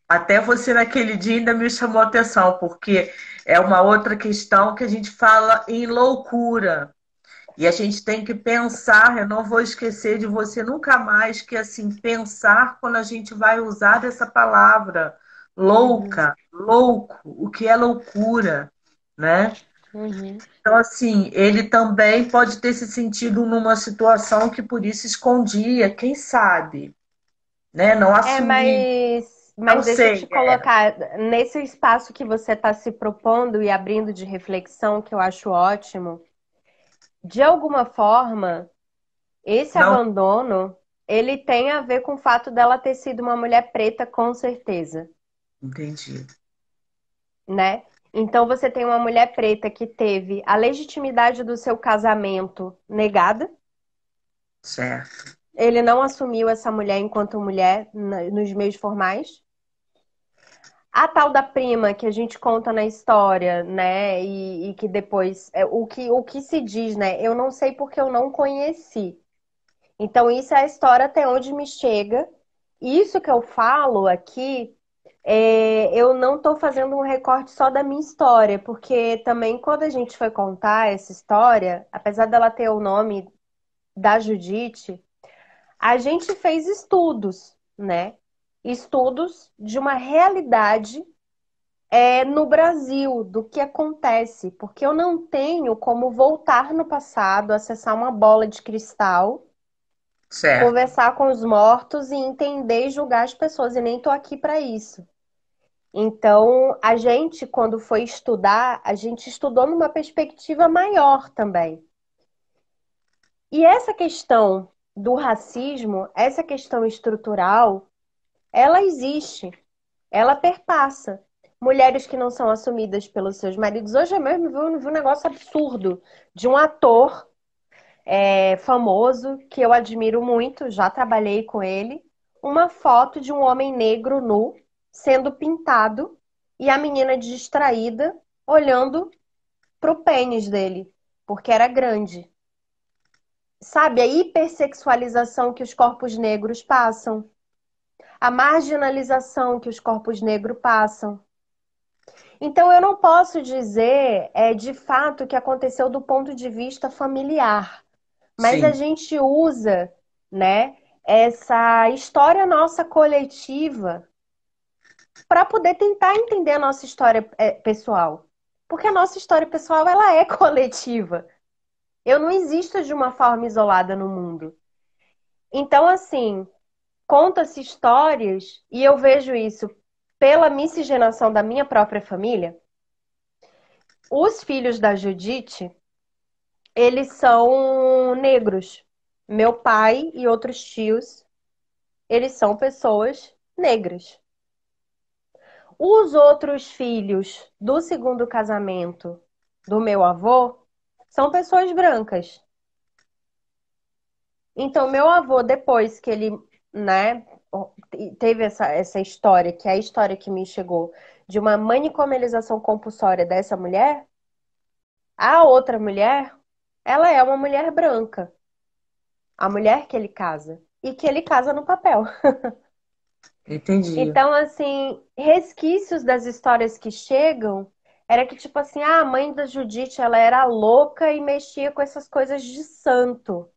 Até você naquele dia ainda me chamou a atenção, porque é uma outra questão que a gente fala em loucura. E a gente tem que pensar, eu não vou esquecer de você nunca mais, que assim, pensar quando a gente vai usar essa palavra louca, uhum. louco, o que é loucura, né? Uhum. Então, assim, ele também pode ter se sentido numa situação que por isso escondia, quem sabe, né? Não assumir. É,
mas, mas não deixa sei, eu te colocar, é. nesse espaço que você está se propondo e abrindo de reflexão, que eu acho ótimo, de alguma forma, esse Não. abandono, ele tem a ver com o fato dela ter sido uma mulher preta, com certeza.
Entendi.
Né? Então você tem uma mulher preta que teve a legitimidade do seu casamento negada.
Certo.
Ele não assumiu essa mulher enquanto mulher nos meios formais. A tal da prima que a gente conta na história, né? E, e que depois. É, o, que, o que se diz, né? Eu não sei porque eu não conheci. Então, isso é a história até onde me chega. Isso que eu falo aqui, é, eu não estou fazendo um recorte só da minha história, porque também quando a gente foi contar essa história, apesar dela ter o nome da Judite, a gente fez estudos, né? Estudos de uma realidade é, no Brasil, do que acontece, porque eu não tenho como voltar no passado, acessar uma bola de cristal Certo. conversar com os mortos e entender e julgar as pessoas, e nem tô aqui para isso. Então, a gente, quando foi estudar, a gente estudou numa perspectiva maior também. E essa questão do racismo, essa questão estrutural, ela existe, ela perpassa. Mulheres que não são assumidas pelos seus maridos. Hoje mesmo vi, vi um negócio absurdo de um ator é, famoso que eu admiro muito, já trabalhei com ele, uma foto de um homem negro nu sendo pintado e a menina distraída olhando pro pênis dele, porque era grande. Sabe, a hipersexualização que os corpos negros passam, a marginalização que os corpos negros passam. Então, eu não posso dizer é, de fato o que aconteceu do ponto de vista familiar. Mas Sim. a gente usa, né, essa história nossa coletiva para poder tentar entender a nossa história é, pessoal. Porque a nossa história pessoal ela é coletiva. Eu não existo de uma forma isolada no mundo. Então, assim, conta-se histórias, e eu vejo isso pela miscigenação da minha própria família. Os filhos da Judite, eles são negros. Meu pai e outros tios, eles são pessoas negras. Os outros filhos do segundo casamento do meu avô são pessoas brancas. Então, meu avô, depois que ele, né, teve essa, essa história, que é a história que me chegou, de uma manicomelização compulsória dessa mulher, a outra mulher ela é uma mulher branca. A mulher que ele casa. E que ele casa no papel.
Entendi.
Então, assim, resquícios das histórias que chegam era que, tipo assim, ah, a mãe da Judite, ela era louca e mexia com essas coisas de santo.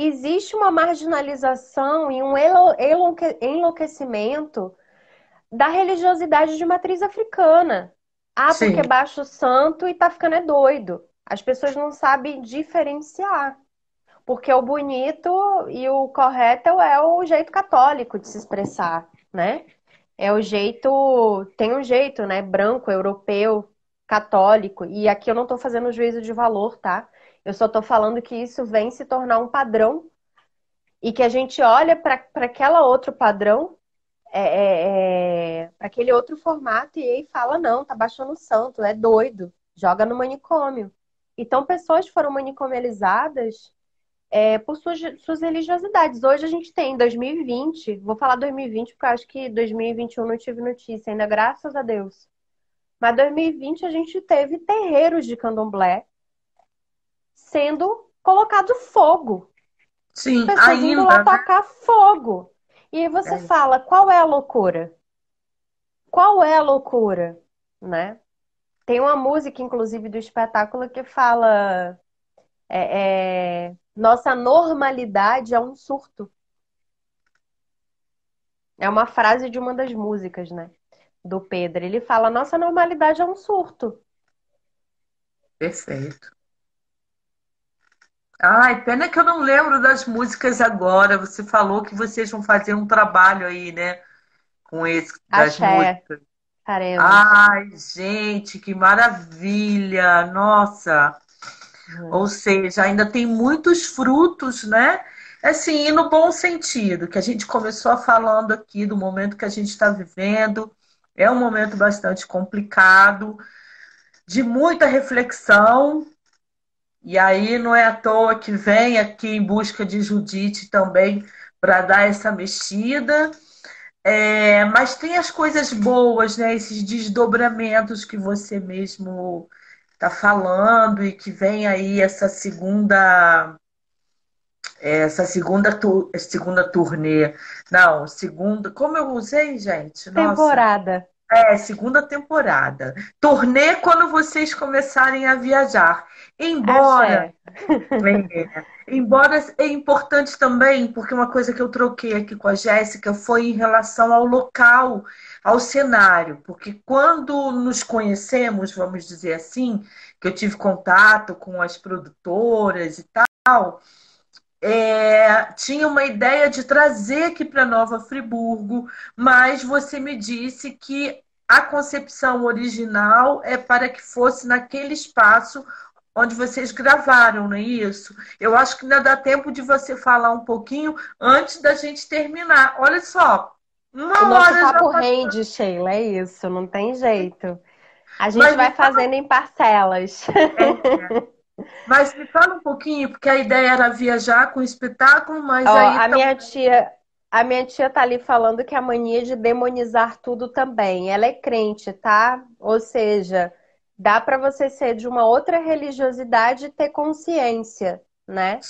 Existe uma marginalização e um enlouquecimento da religiosidade de matriz africana. Ah, Sim. porque baixa o santo e tá ficando é doido. As pessoas não sabem diferenciar. Porque o bonito e o correto é o jeito católico de se expressar, né? É o jeito, tem um jeito, né? Branco, europeu, católico. E aqui eu não estou fazendo juízo de valor, tá? Eu só estou falando que isso vem se tornar um padrão e que a gente olha para aquela outro padrão, é, é, é para aquele outro formato e aí fala não, tá baixando o santo, é doido, joga no manicômio. Então, pessoas foram manicomializadas é, por suas, suas religiosidades. Hoje a gente tem, em 2020, vou falar 2020 porque eu acho que 2021 não tive notícia ainda, graças a Deus. Mas 2020 a gente teve terreiros de candomblé sendo colocado fogo.
Sim,
Pessoas
ainda.
indo lá né? tocar fogo. E aí você é. fala, qual é a loucura? Qual é a loucura, né? Tem uma música, inclusive, do espetáculo que fala: é, é, Nossa normalidade é um surto. É uma frase de uma das músicas, né? Do Pedro. Ele fala: Nossa normalidade é um surto.
Perfeito. Ai, pena que eu não lembro das músicas agora. Você falou que vocês vão fazer um trabalho aí, né? Com esse das Axé. músicas.
Faremos.
Ai, gente, que maravilha! Nossa! Uhum. Ou seja, ainda tem muitos frutos, né? Assim, e no bom sentido, que a gente começou falando aqui do momento que a gente está vivendo. É um momento bastante complicado, de muita reflexão. E aí não é à toa que vem aqui em busca de Judite também para dar essa mexida. É, mas tem as coisas boas, né? Esses desdobramentos que você mesmo está falando e que vem aí essa segunda essa segunda tu, segunda turnê. Não, segunda. Como eu usei, gente?
Nossa. Temporada.
É, segunda temporada. Turnê quando vocês começarem a viajar. Embora. É, embora é importante também, porque uma coisa que eu troquei aqui com a Jéssica foi em relação ao local, ao cenário. Porque quando nos conhecemos, vamos dizer assim, que eu tive contato com as produtoras e tal é, tinha uma ideia de trazer aqui para Nova Friburgo, mas você me disse que a concepção original é para que fosse naquele espaço onde vocês gravaram, não é isso? Eu acho que ainda dá tempo de você falar um pouquinho antes da gente terminar. Olha só,
uma o hora nosso papo rende, Sheila, é isso, não tem jeito. A gente Mas vai fazendo em parcelas. É.
Mas me fala um pouquinho, porque a ideia era viajar com o espetáculo, mas
Ó,
aí.
A minha tia. A minha tia tá ali falando que a mania de demonizar tudo também. Ela é crente, tá? Ou seja, dá para você ser de uma outra religiosidade e ter consciência, né?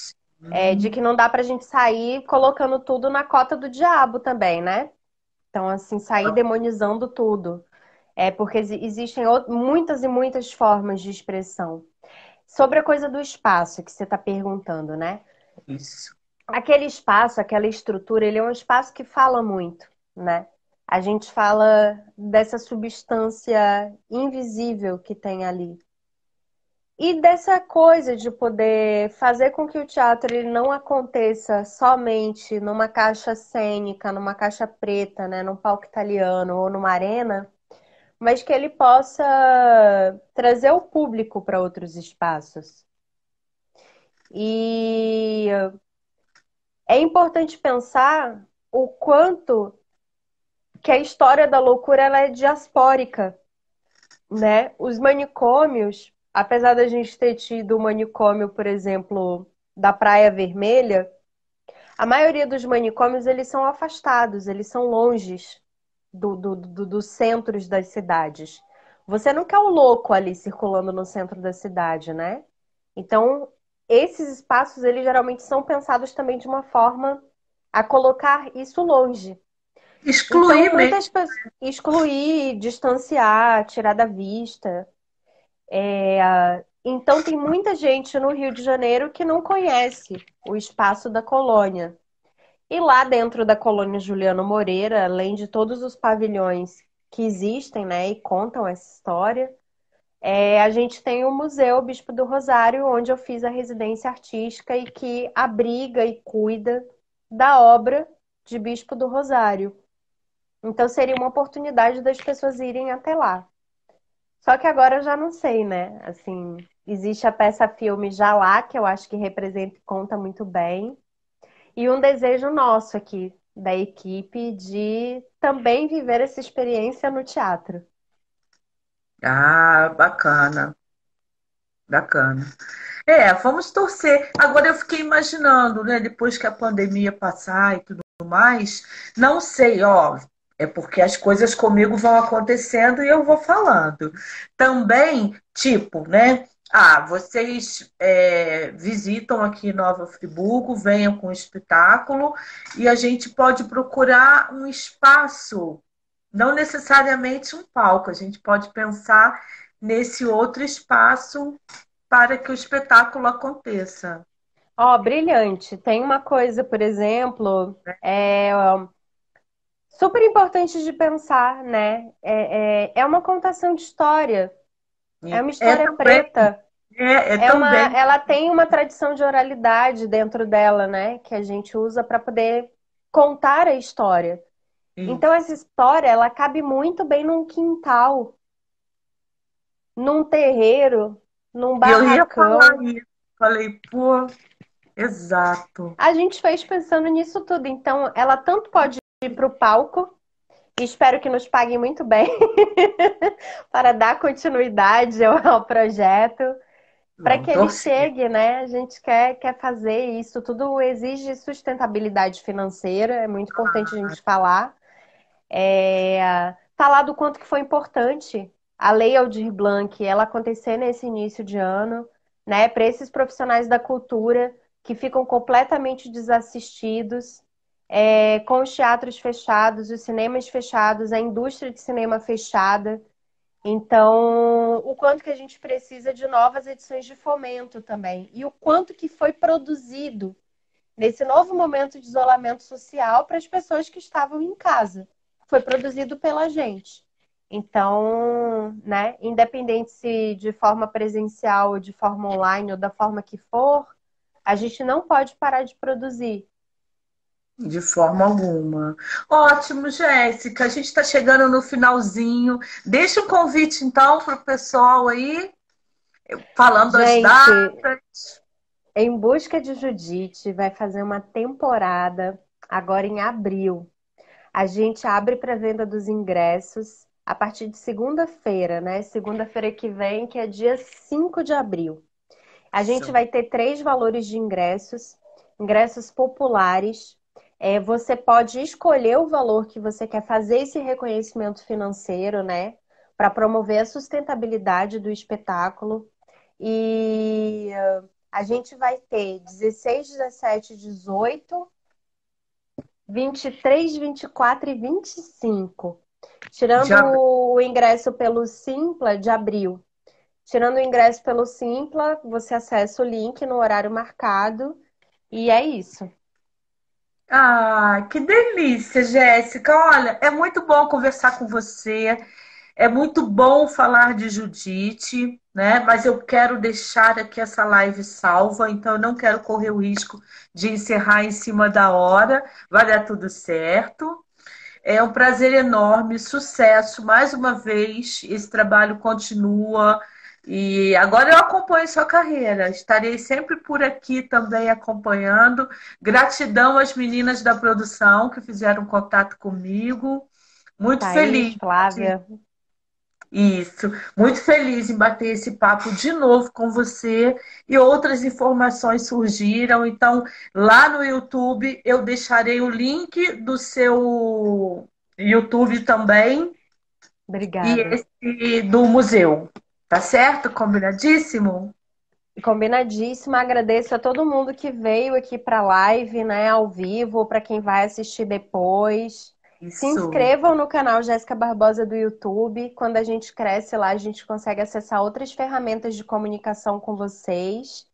É, de que não dá pra gente sair colocando tudo na cota do diabo também, né? Então, assim, sair demonizando tudo. É porque existem muitas e muitas formas de expressão. Sobre a coisa do espaço que você está perguntando, né?
Isso.
Aquele espaço, aquela estrutura, ele é um espaço que fala muito, né? A gente fala dessa substância invisível que tem ali. E dessa coisa de poder fazer com que o teatro ele não aconteça somente numa caixa cênica, numa caixa preta, né, num palco italiano ou numa arena, mas que ele possa trazer o público para outros espaços. E é importante pensar o quanto que a história da loucura ela é diaspórica, né? Os manicômios, apesar da gente ter tido o manicômio, por exemplo, da Praia Vermelha, a maioria dos manicômios eles são afastados, eles são longes do, do, do, dos centros das cidades. Você não quer o louco ali circulando no centro da cidade, né? Então, esses espaços, eles geralmente são pensados também de uma forma a colocar isso longe.
Excluir então,
muitas pessoas, Excluir, distanciar, tirar da vista. É... Então, tem muita gente no Rio de Janeiro que não conhece o espaço da colônia. E lá dentro da colônia Juliano Moreira, além de todos os pavilhões que existem, né, e contam essa história, é, a gente tem o Museu Bispo do Rosário, onde eu fiz a residência artística e que abriga e cuida da obra de Bispo do Rosário. Então seria uma oportunidade das pessoas irem até lá. Só que agora eu já não sei, né? Assim, existe a peça filme já lá, que eu acho que representa e conta muito bem. E um desejo nosso aqui, da equipe, de também viver essa experiência no teatro.
Ah, bacana. Bacana. É, vamos torcer. Agora eu fiquei imaginando, né, depois que a pandemia passar e tudo mais, não sei, ó, é porque as coisas comigo vão acontecendo e eu vou falando. Também, tipo, né, ah, vocês é, visitam aqui Nova Friburgo, venham com o espetáculo e a gente pode procurar um espaço, não necessariamente um palco, a gente pode pensar nesse outro espaço para que o espetáculo aconteça.
Ó, oh, brilhante. Tem uma coisa, por exemplo, é, super importante de pensar, né? É, é, é uma contação de história. É uma história é preta.
É, é, é
uma, ela tem uma tradição de oralidade dentro dela, né? Que a gente usa para poder contar a história. Então essa história, ela cabe muito bem num quintal, num terreiro, num barracão. Eu ia
falar isso. Falei, pô, exato.
A gente fez pensando nisso tudo. Então, ela tanto pode ir para o palco, espero que nos paguem muito bem para dar continuidade ao projeto, para que ele chegue, né? A gente quer, quer fazer isso, tudo exige sustentabilidade financeira, é muito importante a gente falar. É, falar do quanto que foi importante a Lei Aldir Blanc, ela acontecer nesse início de ano, né, para esses profissionais da cultura que ficam completamente desassistidos, é, com os teatros fechados, os cinemas fechados, a indústria de cinema fechada. Então, o quanto que a gente precisa de novas edições de fomento também. E o quanto que foi produzido nesse novo momento de isolamento social para as pessoas que estavam em casa. Foi produzido pela gente. Então, né, independente se de forma presencial ou de forma online ou da forma que for, a gente não pode parar de produzir.
De forma alguma. Ótimo, Jéssica. A gente está chegando no finalzinho. Deixa um convite, então, para o pessoal aí, falando gente, das datas.
Em Busca de Judite vai fazer uma temporada agora em abril. A gente abre para venda dos ingressos a partir de segunda-feira, né? Segunda-feira que vem, que é dia 5 de abril. A gente Sim. vai ter três valores de ingressos: ingressos populares, é, você pode escolher o valor que você quer fazer esse reconhecimento financeiro, né? Para promover a sustentabilidade do espetáculo. E a gente vai ter 16, 17, 18, 23, 24 e 25. Tirando o ingresso pelo Simpla de abril. Tirando o ingresso pelo Simpla, você acessa o link no horário marcado. E é isso.
Ah, que delícia, Jéssica. Olha, é muito bom conversar com você. É muito bom falar de Judite, né? Mas eu quero deixar aqui essa live salva, então eu não quero correr o risco de encerrar em cima da hora. Vai dar tudo certo. É um prazer enorme, sucesso mais uma vez. Esse trabalho continua. E agora eu acompanho sua carreira, estarei sempre por aqui também acompanhando. Gratidão às meninas da produção que fizeram contato comigo. Muito Thaís, feliz.
Flávia.
Isso, muito feliz em bater esse papo de novo com você e outras informações surgiram. Então, lá no YouTube eu deixarei o link do seu YouTube também.
Obrigada.
E esse do museu. Tá certo? Combinadíssimo?
Combinadíssimo. Agradeço a todo mundo que veio aqui para a live, né, ao vivo, para quem vai assistir depois. Isso. Se inscrevam no canal Jéssica Barbosa do YouTube. Quando a gente cresce lá, a gente consegue acessar outras ferramentas de comunicação com vocês.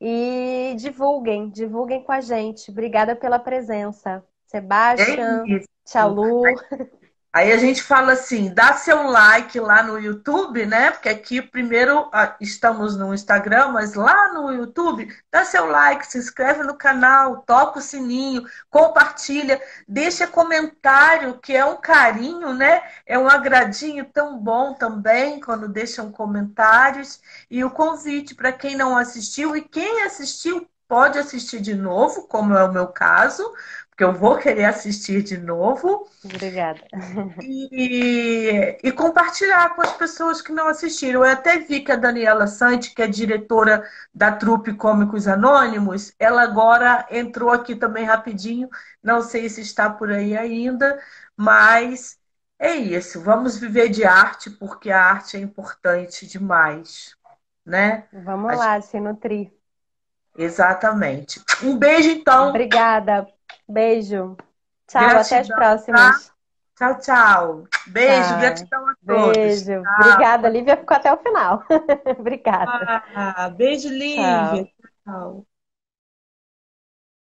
E divulguem, divulguem com a gente. Obrigada pela presença. Sebastião, é tchau, Lu.
Aí a gente fala assim, dá seu like lá no YouTube, né? Porque aqui primeiro ah, estamos no Instagram, mas lá no YouTube, dá seu like, se inscreve no canal, toca o sininho, compartilha, deixa comentário, que é um carinho, né? É um agradinho tão bom também quando deixam comentários. E o convite para quem não assistiu e quem assistiu pode assistir de novo, como é o meu caso que eu vou querer assistir de novo.
Obrigada.
E, e, compartilhar com as pessoas que não assistiram. Eu até vi que a Daniela Sante, que é diretora da Trupe Cômicos Anônimos, ela agora entrou aqui também rapidinho. Não sei se está por aí ainda, mas é isso. Vamos viver de arte, porque a arte é importante demais. Né?
Vamos a lá, gente... se nutrir.
Exatamente. Um beijo, então.
Obrigada. Beijo. Tchau, gratidão, até as próximas. Tá?
Tchau, tchau. Beijo, tchau. gratidão a todos.
Beijo. Tchau. Obrigada, Lívia ficou até o final. Obrigada.
Ah, beijo, Lívia. tchau. tchau.